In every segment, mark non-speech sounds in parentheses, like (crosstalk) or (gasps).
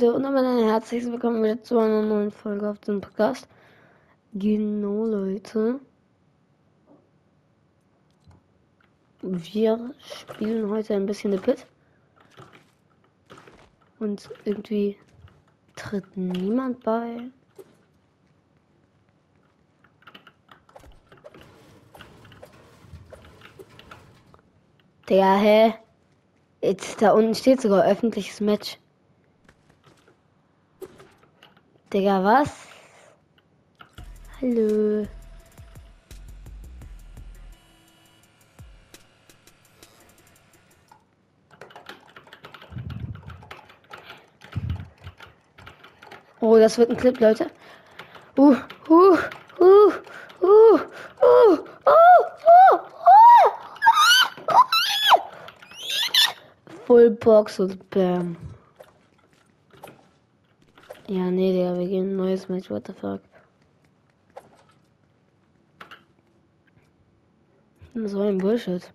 Und damit ein herzliches Willkommen wieder zu einer neuen Folge auf dem Podcast. Genau, Leute. Wir spielen heute ein bisschen The Pit. Und irgendwie tritt niemand bei. Der, hä? Jetzt da unten steht sogar öffentliches Match. Digga, was? Hallo. Oh, das wird ein Clip, Leute. Uh, uh, uh, uh, uh, uh, uh, uh. Full Box und Bam. Ja, nee, Digga, wir gehen ein neues Match, what the fuck. So ein Bullshit.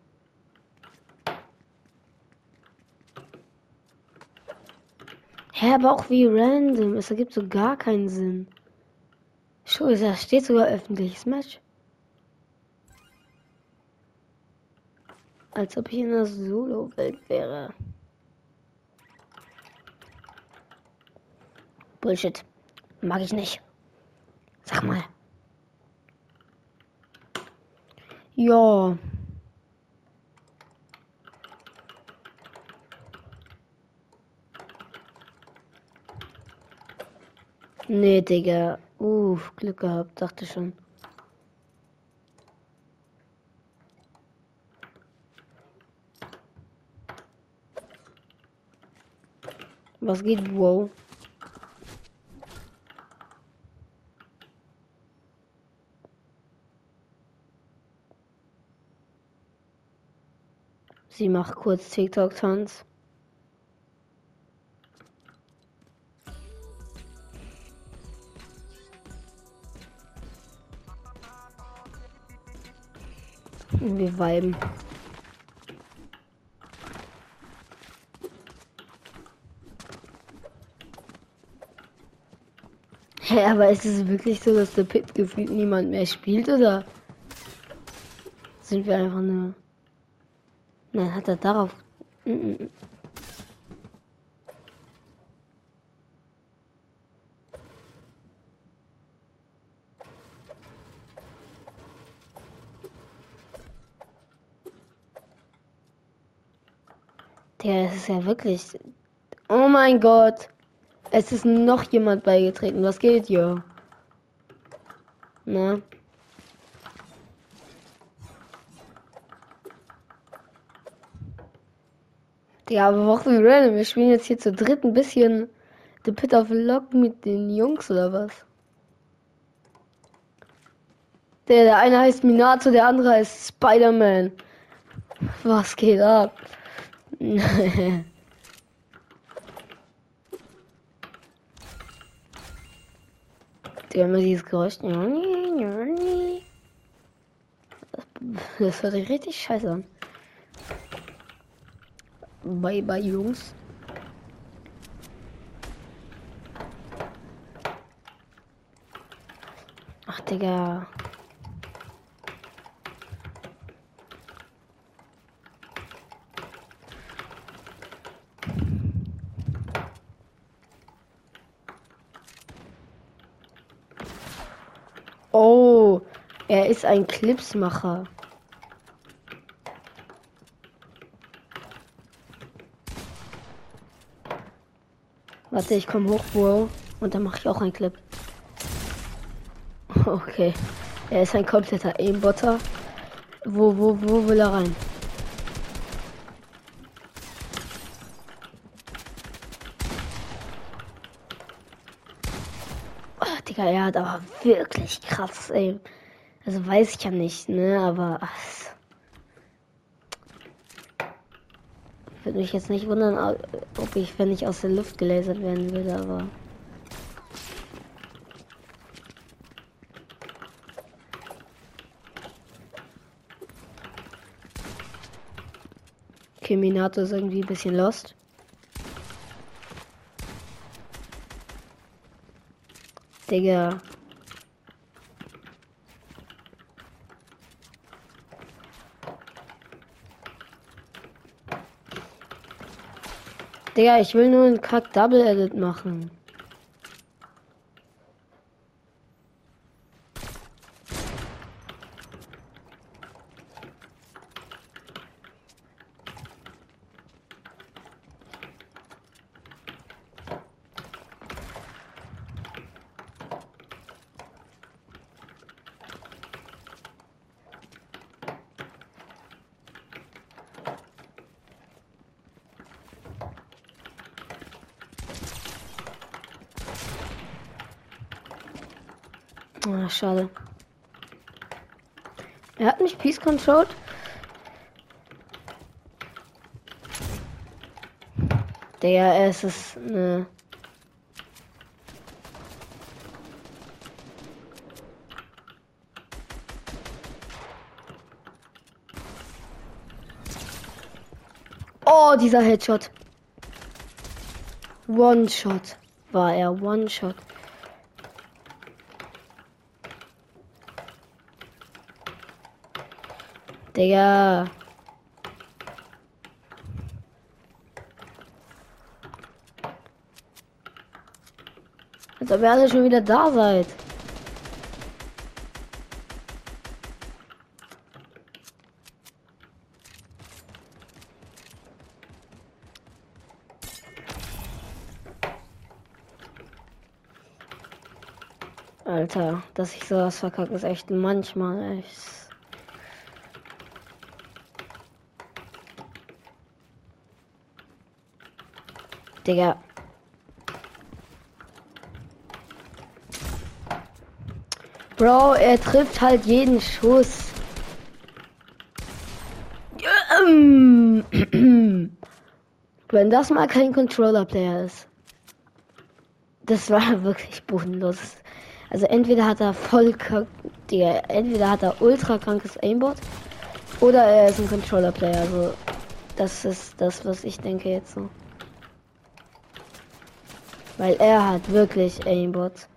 Hä, aber auch wie random. Es ergibt so gar keinen Sinn. Schon, da steht sogar öffentliches Match. Als ob ich in der Solo-Welt wäre. Bullshit. Mag ich nicht. Sag mal. Ja. Nee, Digga. Uff, Glück gehabt, dachte schon. Was geht, wow? Sie macht kurz TikTok-Tanz. Wir weiben. Hä, hey, aber ist es wirklich so, dass der Pit gefühlt niemand mehr spielt, oder? Sind wir einfach nur... Nein, hat er darauf... Mm -mm. Der ist ja wirklich. Oh mein Gott. Es ist noch jemand beigetreten. Was geht hier? Na? Ja, aber warum random? Wir spielen jetzt hier zu dritt ein bisschen The Pit of Lock mit den Jungs oder was? Der, der eine heißt Minato, der andere heißt Spider-Man. Was geht ab? (laughs) Die haben dieses Geräusch. Das hört sich richtig scheiße an. Bye bye Jungs. Ach Digga. Oh, er ist ein Clipsmacher. Warte, ich komme hoch, Bro. Und dann mache ich auch einen Clip. (laughs) Okay. Er ist ein kompletter Aimbotter. Wo, wo, wo will er rein? Oh, Digga, er hat aber wirklich krass, ey. Also weiß ich ja nicht, ne, aber. Ach, Würde mich jetzt nicht wundern, ob ich, wenn ich aus der Luft gelasert werden würde, aber. Okay, Minato ist irgendwie ein bisschen lost. Digga. Digga, ich will nur einen Kack Double Edit machen. Ah, schade. Er hat mich Peace controlled. Der es ist ne. Oh, dieser Headshot. One Shot war er. One Digga. Als ob ihr alle schon wieder da seid. Alter, dass ich sowas verkacke, ist echt manchmal echt. Digga. Bro, er trifft halt jeden Schuss. (clears throat) Wenn das mal kein Controller-Player ist. Das war (laughs) wirklich bodenlos. Also entweder hat er voll Digga, entweder hat er ultra krankes Aimbot oder er ist ein Controller-Player. Also das ist das, was ich denke jetzt so. Weil er hat wirklich Aimbot.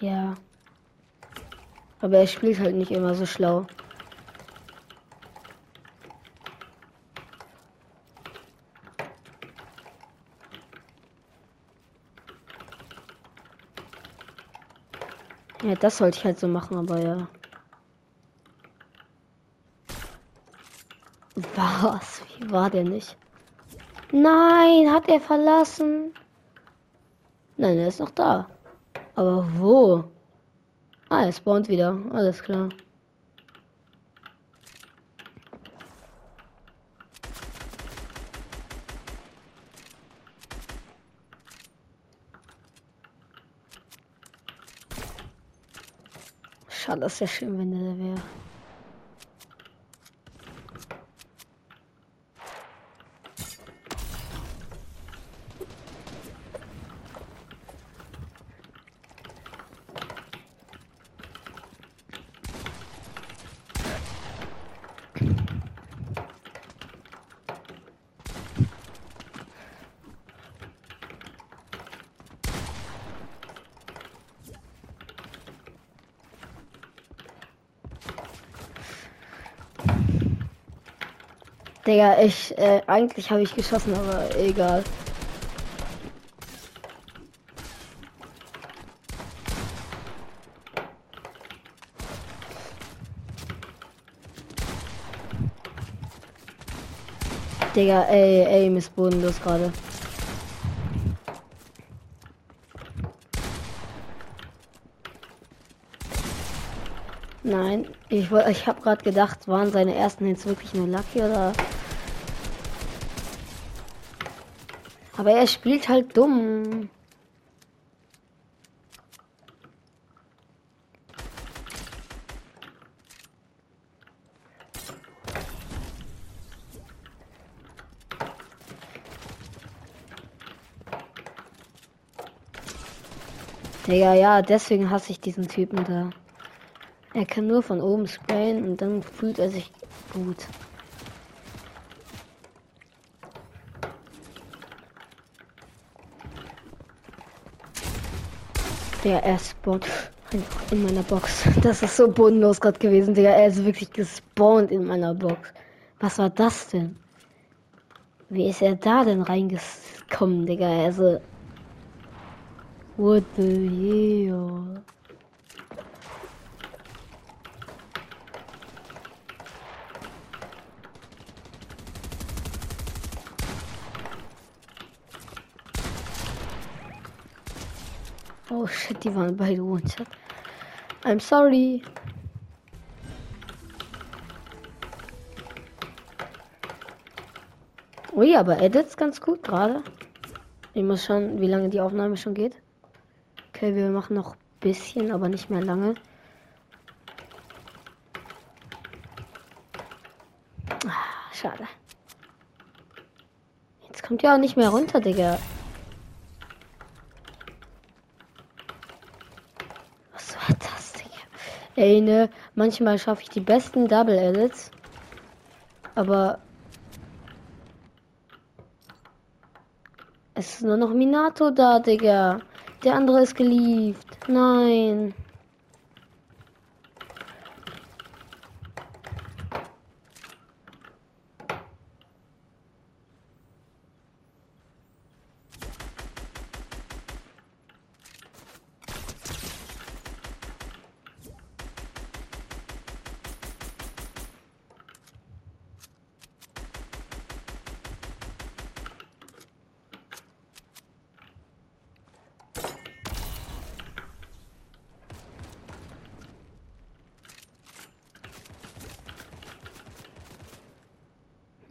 Ja. Aber er spielt halt nicht immer so schlau. Ja, das sollte ich halt so machen, aber ja. Was? Wie war der nicht? Nein, hat er verlassen? Nein, er ist noch da. Aber wo? Ah, er spawnt wieder. Alles klar. Schade, das wäre schön, wenn der wäre. Digga, ich, äh, eigentlich habe ich geschossen, aber egal. Digga, ey, ey, Miss bodenlos gerade. Nein, ich ich habe gerade gedacht, waren seine ersten jetzt wirklich nur Lucky oder? Aber er spielt halt dumm. Digga, ja, deswegen hasse ich diesen Typen da. Er kann nur von oben sprayen und dann fühlt er sich gut. Der er spawnt in meiner Box. (laughs) Das ist so bodenlos gerade gewesen, Digga. Er ist wirklich gespawnt in meiner Box. Was war das denn? Wie ist er da denn reingekommen, Digga? Also. What the hell? Oh shit, die waren beide One-Shot. I'm sorry. Ui, aber Edits ganz gut gerade. Ich muss schauen, wie lange die Aufnahme schon geht. Okay, wir machen noch ein bisschen, aber nicht mehr lange. Ah, schade. Jetzt kommt ja auch nicht mehr runter, Digga. Was war das, Digga? Ey, ne, manchmal schaffe ich die besten Double Edits. Aber Es ist nur noch Minato da, Digga. Der andere ist gelieft. Nein.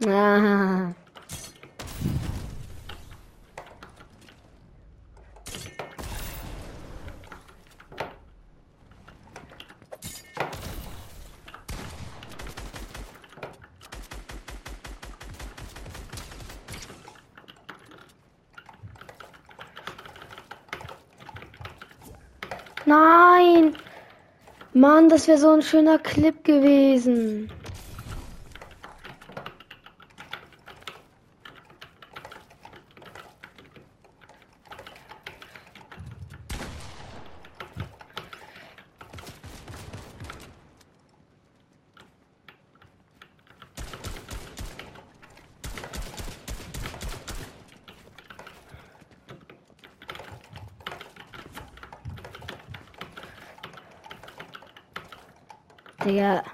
Ah. Nein! Mann, das wäre so ein schöner Clip gewesen. Digga.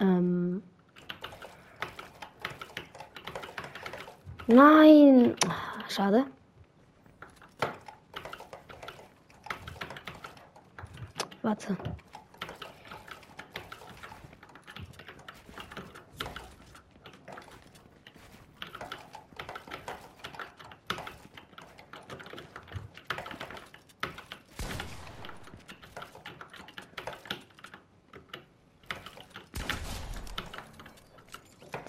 Ähm. Nein. Schade. Warte.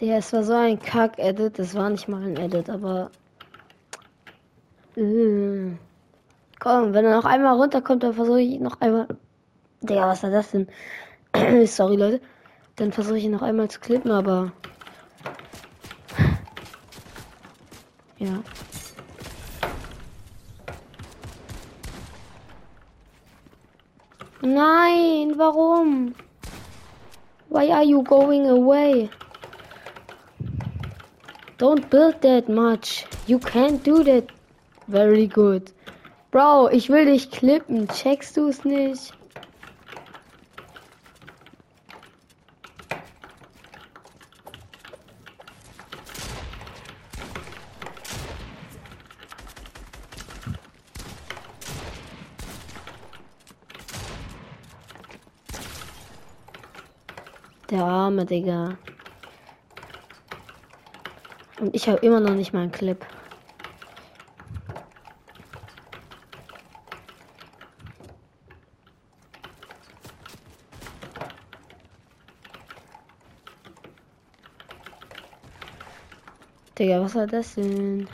Der, es war so ein Kack-Edit, das war nicht mal ein Edit, aber. Äh. Komm, wenn er noch einmal runterkommt, dann versuche ich noch einmal. Digga, was war das denn? (clears throat) Sorry, Leute. Dann versuche ich noch einmal zu klippen, aber. Ja. Nein, warum? Why are you going away? Don't build that much. You can't do that. Very good. Bro, ich will dich klippen. Checkst du es nicht? Der arme Digga. Und ich habe immer noch nicht meinen Clip. Digga, was war das denn?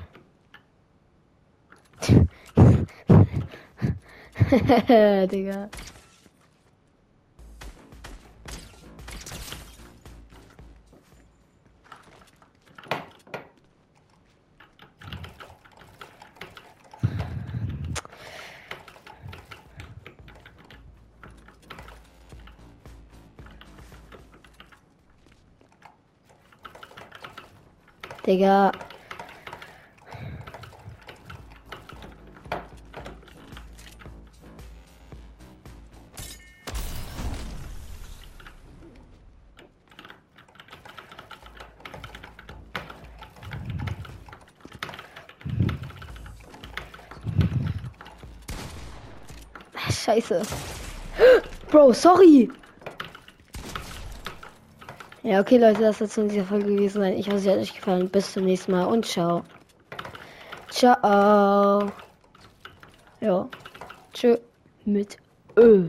(laughs) Digga. Digga. Scheiße. (gasps) Bro, sorry. Ja, okay, Leute, das soll es in dieser Folge gewesen sein. Ich hoffe, es hat euch gefallen. Bis zum nächsten Mal und ciao. Ciao. Ja. Tschö mit Ö.